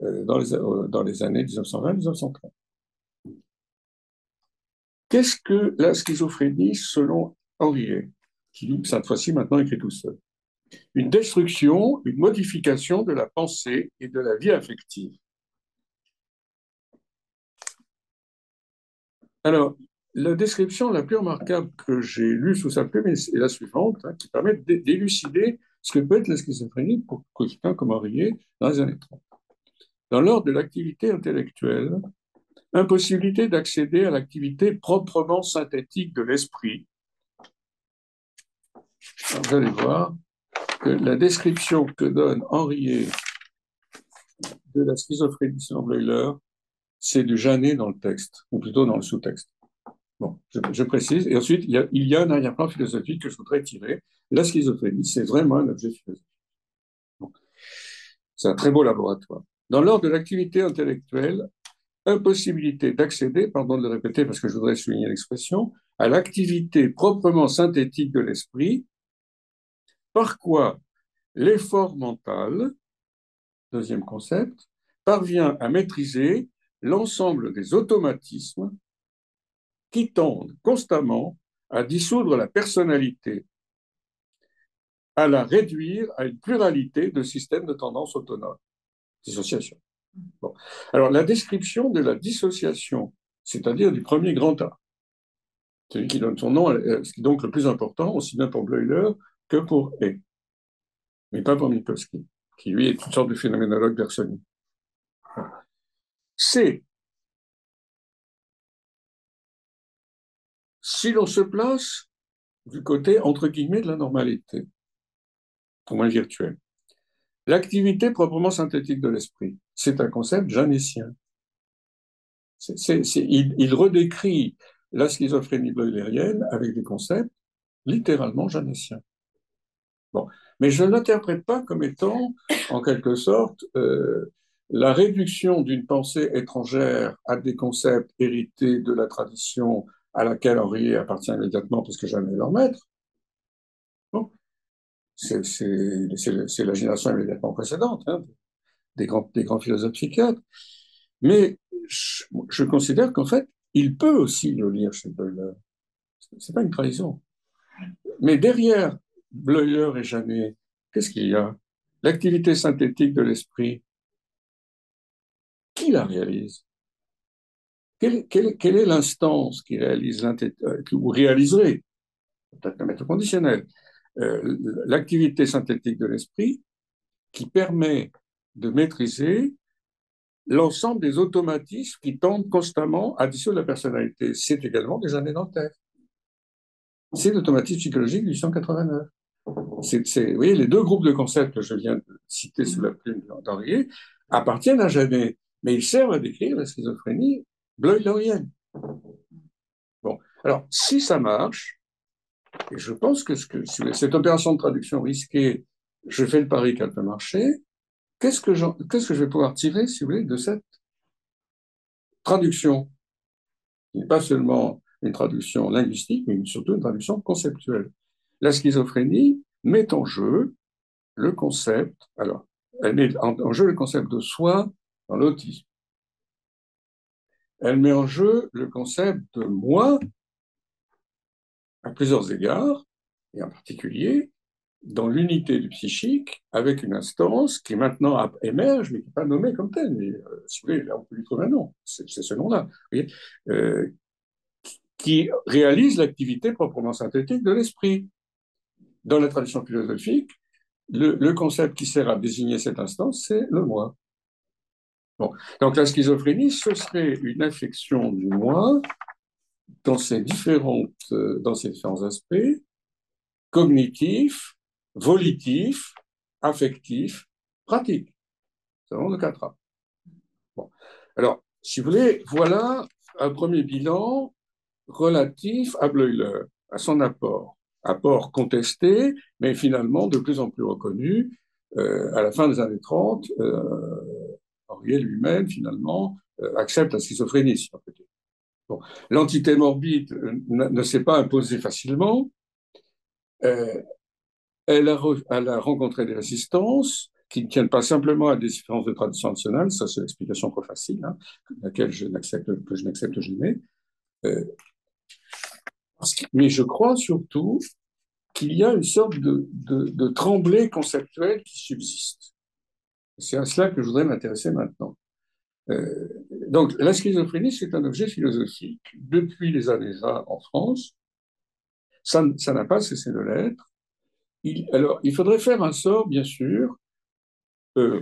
dans les, dans les années 1920-1930. Qu'est-ce que la schizophrénie selon Henriet, qui cette fois-ci maintenant écrit tout seul? Une destruction, une modification de la pensée et de la vie affective. Alors, la description la plus remarquable que j'ai lue sous sa plume est la suivante, hein, qui permet d'élucider ce que peut être la schizophrénie pour quelqu'un comme Henriet dans les années 30. Dans l'ordre de l'activité intellectuelle, impossibilité d'accéder à l'activité proprement synthétique de l'esprit. Vous allez voir que la description que donne Henriet de la schizophrénie selon Bleuler, c'est du Janet dans le texte, ou plutôt dans le sous-texte. Bon, je, précise. Et ensuite, il y a un arrière-plan philosophique que je voudrais tirer. La schizophrénie, c'est vraiment un objet philosophique. C'est un très beau laboratoire. Dans l'ordre de l'activité intellectuelle, impossibilité d'accéder, pardon de le répéter parce que je voudrais souligner l'expression, à l'activité proprement synthétique de l'esprit, par quoi l'effort mental, deuxième concept, parvient à maîtriser l'ensemble des automatismes qui tendent constamment à dissoudre la personnalité, à la réduire à une pluralité de systèmes de tendance autonomes, dissociation. Alors, la description de la dissociation, c'est-à-dire du premier grand A, celui qui donne son nom, euh, ce qui est donc le plus important, aussi bien pour Bleuler que pour E, mais pas pour Minkowski, qui lui est une sorte de phénoménologue personnique. C'est si l'on se place du côté, entre guillemets, de la normalité, au moins virtuelle. L'activité proprement synthétique de l'esprit, c'est un concept janétien. il, redécrit la schizophrénie bleuérienne avec des concepts littéralement janétiens. Bon. Mais je ne l'interprète pas comme étant, en quelque sorte, euh, la réduction d'une pensée étrangère à des concepts hérités de la tradition à laquelle Henri appartient immédiatement parce que jamais leur maître. C'est la génération immédiatement précédente, hein, des, grands, des philosophes psychiatres. Mais je, considère qu'en fait, il peut aussi le lire chez Bleuler. C'est pas une trahison. Mais derrière Bleuler et Janet, qu'est-ce qu'il y a? L'activité synthétique de l'esprit. Qui la réalise? Quelle, quelle, est l'instance qui réalise euh, ou réaliserait, peut-être le mettre conditionnel, euh, l'activité synthétique de l'esprit qui permet de maîtriser l'ensemble des automatismes qui tendent constamment à dissoudre la personnalité. C'est également des années dentaires. C'est l'automatisme psychologique du 189. C'est, vous voyez, les deux groupes de concepts que je viens de citer sous la plume d'Henriet appartiennent à Janet, mais ils servent à décrire la schizophrénie bleuylerienne. Bon, alors, si ça marche, et je pense que, ce que cette opération de traduction risquée, je fais le pari qu'elle peut marcher. Qu'est-ce que, qu'est-ce que je vais pouvoir tirer, si vous voulez, de cette traduction? Qui n'est pas seulement une traduction linguistique, mais surtout une traduction conceptuelle. La schizophrénie met en jeu le concept. Alors, Elle met en, jeu le concept de soi dans l'autisme. Elle met en jeu le concept de moi à plusieurs égards, et en particulier dans l'unité du psychique, avec une instance qui maintenant émerge, mais qui n'est pas nommée comme telle. Euh, si vous voulez, là, on peut lui trouver un nom. C'est ce nom-là. Euh, qui réalise l'activité proprement synthétique de l'esprit. Dans la tradition philosophique, le, concept qui sert à désigner cette instance, c'est le moi. Donc la schizophrénie, ce serait une affection du moi dans ses, différentes, euh, dans ses différents aspects, cognitifs, volitifs, affectifs, pratiques. C'est vraiment le quatre Bon. Alors, si vous voulez, voilà un premier bilan relatif à Bleuler, à son apport apport contesté, mais finalement de plus en plus reconnu. Euh, à la fin des années 30, euh, Henriet lui-même, finalement, euh, accepte la schizophrénie. Si L'entité morbide euh, ne s'est pas imposée facilement. Euh, elle a, rencontré des résistances qui ne tiennent pas simplement à des différences de tradition nationale, ça c'est l'explication trop facile, hein, laquelle je n'accepte, que je n'accepte jamais. Euh, mais je crois surtout qu'il y a une sorte de, de, tremblé conceptuel qui subsiste. C'est à cela que je voudrais m'intéresser maintenant. Euh, donc, la schizophrénie, c'est un objet philosophique depuis les années 20 en France. Ça n'a pas cessé de l'être. alors, il faudrait faire un sort, bien sûr. Euh,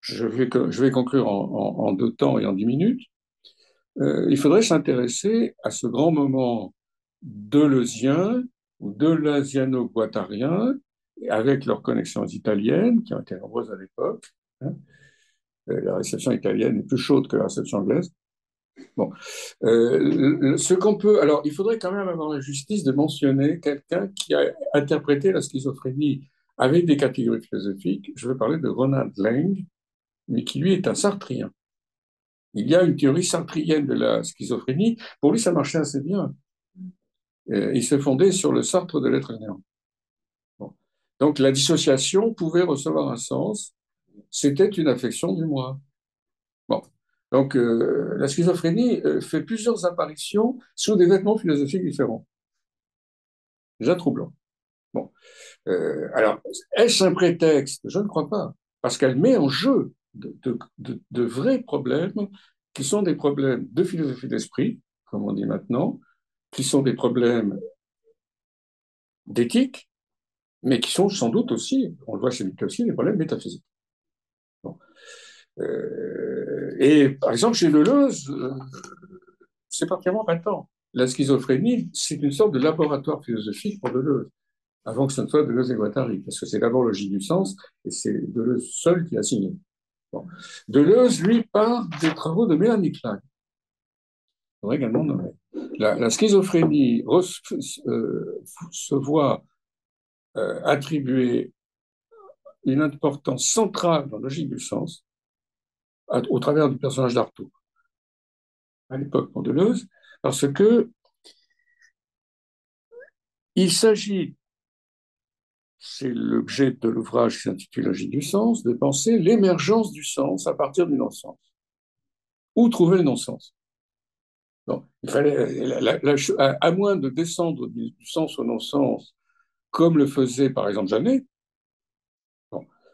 je, vais, je vais conclure en, deux temps et en dix minutes. Euh, il faudrait s'intéresser à ce grand moment deleuzien ou deleuziano-guattarien, avec leurs connexions italiennes, qui ont été nombreuses à l'époque. Hein. Euh, la réception italienne est plus chaude que la réception anglaise. Bon, euh, ce qu'on peut, alors il faudrait quand même avoir la justice de mentionner quelqu'un qui a interprété la schizophrénie avec des catégories philosophiques. Je veux parler de Ronald Lang, mais qui lui est un sartrien. Il y a une théorie sartrienne de la schizophrénie. Pour lui, ça marchait assez bien. Euh, il se fondait sur le Sartre de l'être néant. Donc la dissociation pouvait recevoir un sens. C'était une affection du moi. Bon. Donc euh, la schizophrénie euh, fait plusieurs apparitions sous des vêtements philosophiques différents. Déjà troublant. Bon. alors, est-ce un prétexte? Je ne crois pas, parce qu'elle met en jeu de, vrais problèmes qui sont des problèmes de philosophie d'esprit, comme on dit maintenant, qui sont des problèmes d'éthique, mais qui sont sans doute aussi, on le voit chez aussi, des problèmes métaphysiques. Euh, et par exemple, chez Deleuze, euh, c'est particulièrement temps. La schizophrénie, c'est une sorte de laboratoire philosophique pour Deleuze, avant que ce ne soit Deleuze et Guattari, parce que c'est d'abord logique du sens, et c'est Deleuze seul qui a signé. Deleuze, lui, part des travaux de Mélanie Klein. également La, schizophrénie euh, se voit euh, attribuer une importance centrale dans la logique du sens au travers du personnage d'Artaud, à l'époque pour Deleuze, parce que il s'agit c'est l'objet de l'ouvrage qui s'intitule Logique du sens, de penser l'émergence du sens à partir du non-sens. Où trouver le non-sens? Il fallait, à, moins de descendre du, sens au non-sens, comme le faisait par exemple Janet,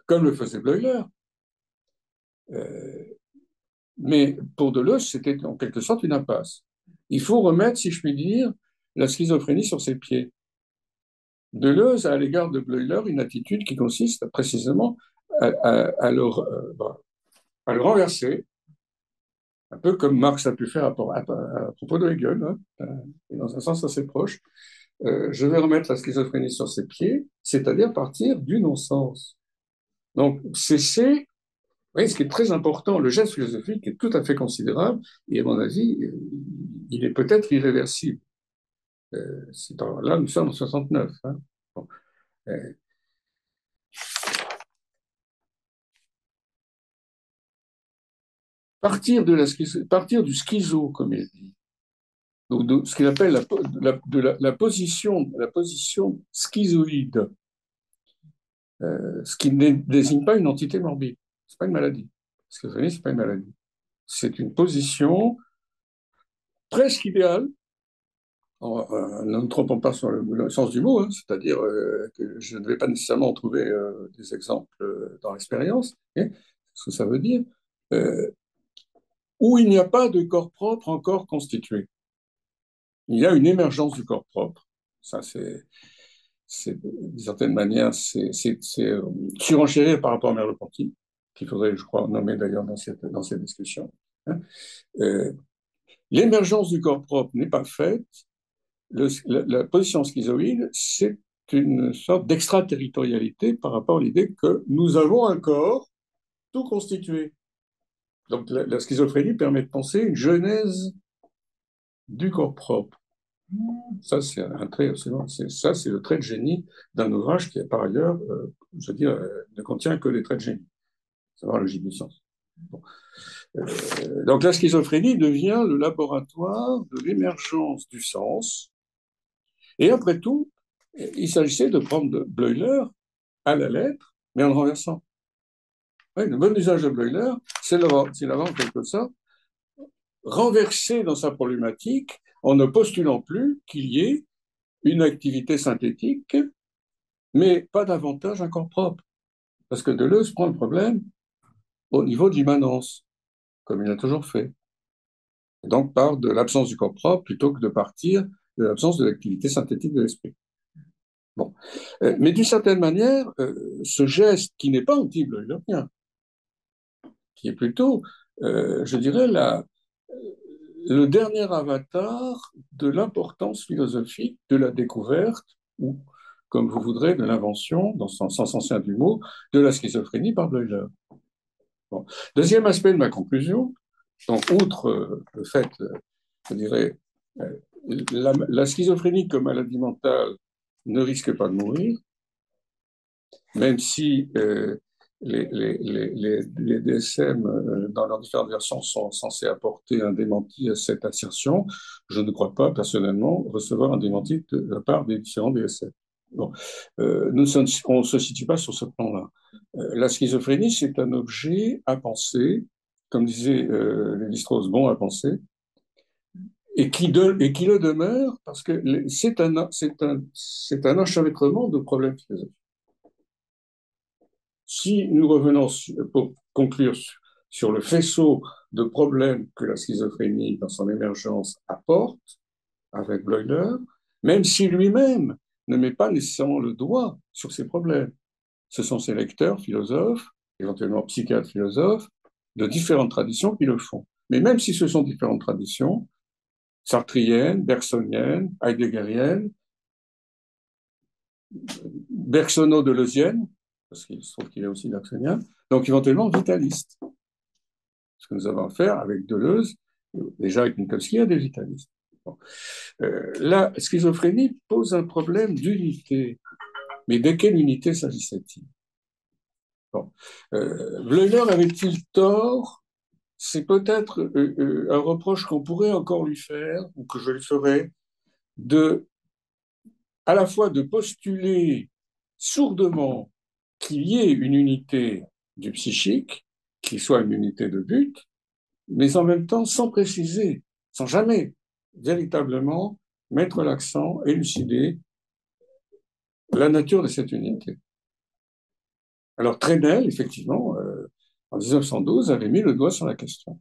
comme le faisait Bleuler, euh, mais pour Deleuze, c'était en quelque sorte une impasse. Il faut remettre, si je puis dire, la schizophrénie sur ses pieds. Deleuze a à l'égard de Bleuler une attitude qui consiste précisément à, le, euh, bah, le, renverser, un peu comme Marx a pu faire à, propos de Hegel, hein, euh, dans un sens assez proche. Je vais remettre la schizophrénie sur ses pieds, c'est-à-dire partir du non-sens. Donc, cesser, voyez, ce qui est très important, le geste philosophique est tout à fait considérable, et à mon avis, il est peut-être irréversible. Euh, là, nous sommes en 69. Hein. Euh, partir, de la, partir du schizo, comme il dit, donc ce qu'il appelle de la, position, la position schizoïde euh, ce qui ne désigne pas une entité morbide. C'est pas une maladie. Schizophrénie, c'est pas une maladie. C'est une position presque idéale. Euh, ne nous trompons pas sur le, sens du mot, hein, c'est-à-dire euh, que je ne vais pas nécessairement trouver des exemples dans l'expérience, hein, ce que ça veut dire, où il n'y a pas de corps propre encore constitué. Il y a une émergence du corps propre. Ça, c'est d'une certaine manière, c'est euh, surenchérir par rapport à Merleau-Ponty, qu'il faudrait, je crois, nommer d'ailleurs dans cette, discussion. Hein. Euh, l'émergence du corps propre n'est pas faite. La, position schizoïde, c'est une sorte d'extraterritorialité par rapport à l'idée que nous avons un corps tout constitué. Donc la, la schizophrénie permet de penser une genèse du corps propre. Ça, c'est un trait, ça, c'est le trait de génie d'un ouvrage qui, par ailleurs, euh, je veux dire, euh, ne contient que les traits de génie, savoir la logique du sens. Euh, donc la schizophrénie devient le laboratoire de l'émergence du sens. Et après tout, il s'agissait de prendre Bleuler à la lettre, mais en le renversant. le bon usage de Bleuler, c'est l'avoir, en quelque sorte renversé dans sa problématique en ne postulant plus qu'il y ait une activité synthétique, mais pas davantage un corps propre. Parce que Deleuze prend le problème au niveau de l'immanence, comme il a toujours fait. Et donc part de l'absence du corps propre plutôt que de partir de l'absence de l'activité synthétique de l'esprit. Bon. Euh, mais d'une certaine manière, euh, ce geste qui n'est pas anti-bleulerien, qui est plutôt, euh, je dirais, la, le dernier avatar de l'importance philosophique de la découverte, ou, comme vous voudrez, de l'invention, dans son sens ancien du mot, de la schizophrénie par Bleuler. Deuxième aspect de ma conclusion, donc outre euh, le fait, euh, je dirais, euh, la, la, schizophrénie comme maladie mentale ne risque pas de mourir, même si les, DSM, euh, dans leurs différentes versions, sont censés apporter un démenti à cette assertion. Je ne crois pas, personnellement, recevoir un démenti de la part des différents DSM. Bon. Euh, nous, on ne se situe pas sur ce plan-là. Euh, la schizophrénie, c'est un objet à penser, comme disait euh, Lévi-Strauss, bon à penser, et qui, le demeure parce que c'est un enchevêtrement de problèmes philosophiques. Si nous revenons pour conclure sur le faisceau de problèmes que la schizophrénie dans son émergence apporte avec Bleuler, même si lui-même ne met pas nécessairement le doigt sur ces problèmes. Ce sont ses lecteurs, philosophes, éventuellement psychiatres, philosophes, de différentes traditions qui le font. Mais même si ce sont différentes traditions, sartriennes, bergsoniennes, heideggeriennes, bergsono-deleuziennes, parce qu'il se trouve qu'il est aussi bergsonien, donc éventuellement vitaliste. Ce que nous avons à faire avec Deleuze, déjà avec Minkowski, il y a des vitalistes. Euh, la schizophrénie pose un problème d'unité. Mais de quelle unité s'agissait-il? Bon. euh, avait-il tort? C'est peut-être euh, un reproche qu'on pourrait encore lui faire, ou que je lui ferais, de, à la fois de postuler sourdement qu'il y ait une unité du psychique, qui soit une unité de but, mais en même temps sans préciser, sans jamais véritablement mettre l'accent, élucider la nature de cette unité. Alors Trenel, effectivement, euh, en 1912, avait mis le doigt sur la question.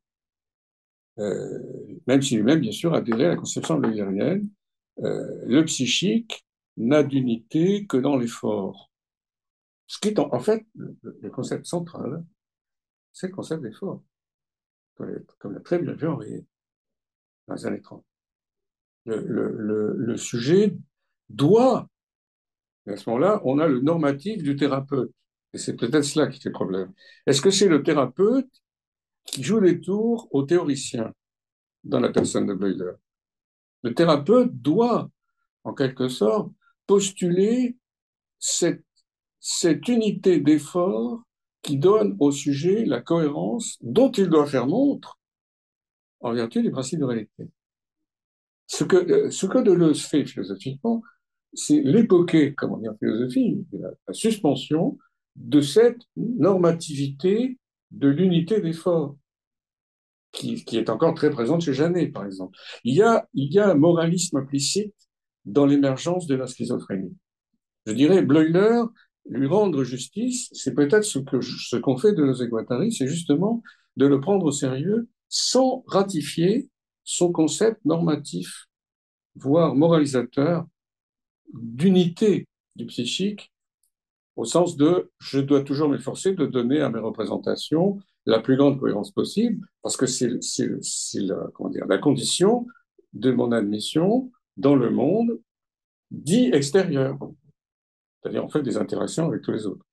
Euh, même si lui-même, bien sûr, adhérait à la conception bleuerienne, euh, le psychique n'a d'unité que dans l'effort. Ce qui est en, fait le, concept central, c'est le concept d'effort, comme l'a très bien vu Henri dans les années 30. Le, le, le, sujet doit, et à ce moment-là, on a le normatif du thérapeute. Et c'est peut-être cela qui fait problème. Est-ce que c'est le thérapeute qui joue les tours au théoricien dans la personne de Bleuler? Le thérapeute doit, en quelque sorte, postuler cette cette unité d'effort qui donne au sujet la cohérence dont il doit faire montre en vertu du principe de réalité. Ce que, euh, ce que Deleuze fait philosophiquement, c'est l'époquer, comme on dit en philosophie, la, suspension de cette normativité de l'unité d'effort qui, qui, est encore très présente chez Janet, par exemple. Il y a, il y a un moralisme implicite dans l'émergence de la schizophrénie. Je dirais, Bleuler, lui rendre justice, c'est peut-être ce qu'on fait de nos Guattari, c'est justement de le prendre au sérieux sans ratifier son concept normatif, voire moralisateur, d'unité du psychique, au sens de je dois toujours m'efforcer de donner à mes représentations la plus grande cohérence possible, parce que c'est la, la condition de mon admission dans le monde dit extérieur, c'est-à-dire en fait des interactions avec tous les autres.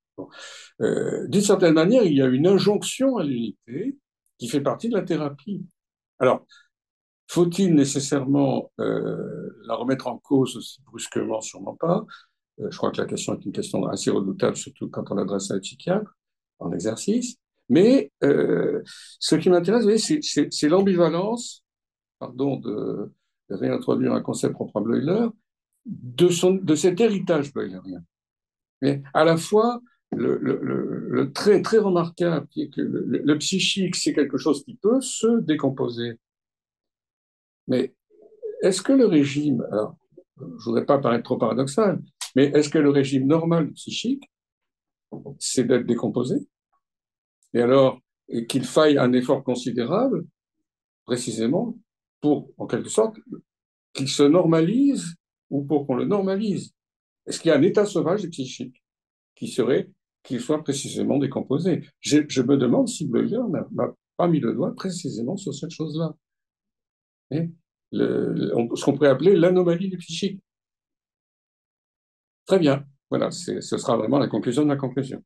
Euh, D'une certaine manière, il y a une injonction à l'unité qui fait partie de la thérapie. Alors, faut-il nécessairement euh, la remettre en cause aussi brusquement? Sûrement pas. Euh, je crois que la question est une question assez redoutable, surtout quand on l'adresse à un psychiatre en exercice. Mais ce qui m'intéresse, c'est l'ambivalence, pardon de, réintroduire un concept propre à Bleuler, de, son, de cet héritage bleulerien. Mais à la fois, le, très remarquable est que le, psychique, c'est quelque chose qui peut se décomposer. Mais est-ce que le régime, alors, je voudrais pas paraître trop paradoxal, mais est-ce que le régime normal psychique, c'est d'être décomposé? Et alors, qu'il faille un effort considérable, précisément, pour, en quelque sorte, qu'il se normalise ou pour qu'on le normalise Est-ce qu'il y a un état sauvage psychique qui serait qu'il soit précisément décomposé? Je, je, me demande si Bleuler n'a pas mis le doigt précisément sur cette chose-là. ce qu'on pourrait appeler l'anomalie du psychique. Très bien. Voilà, ce sera vraiment la conclusion de la conclusion.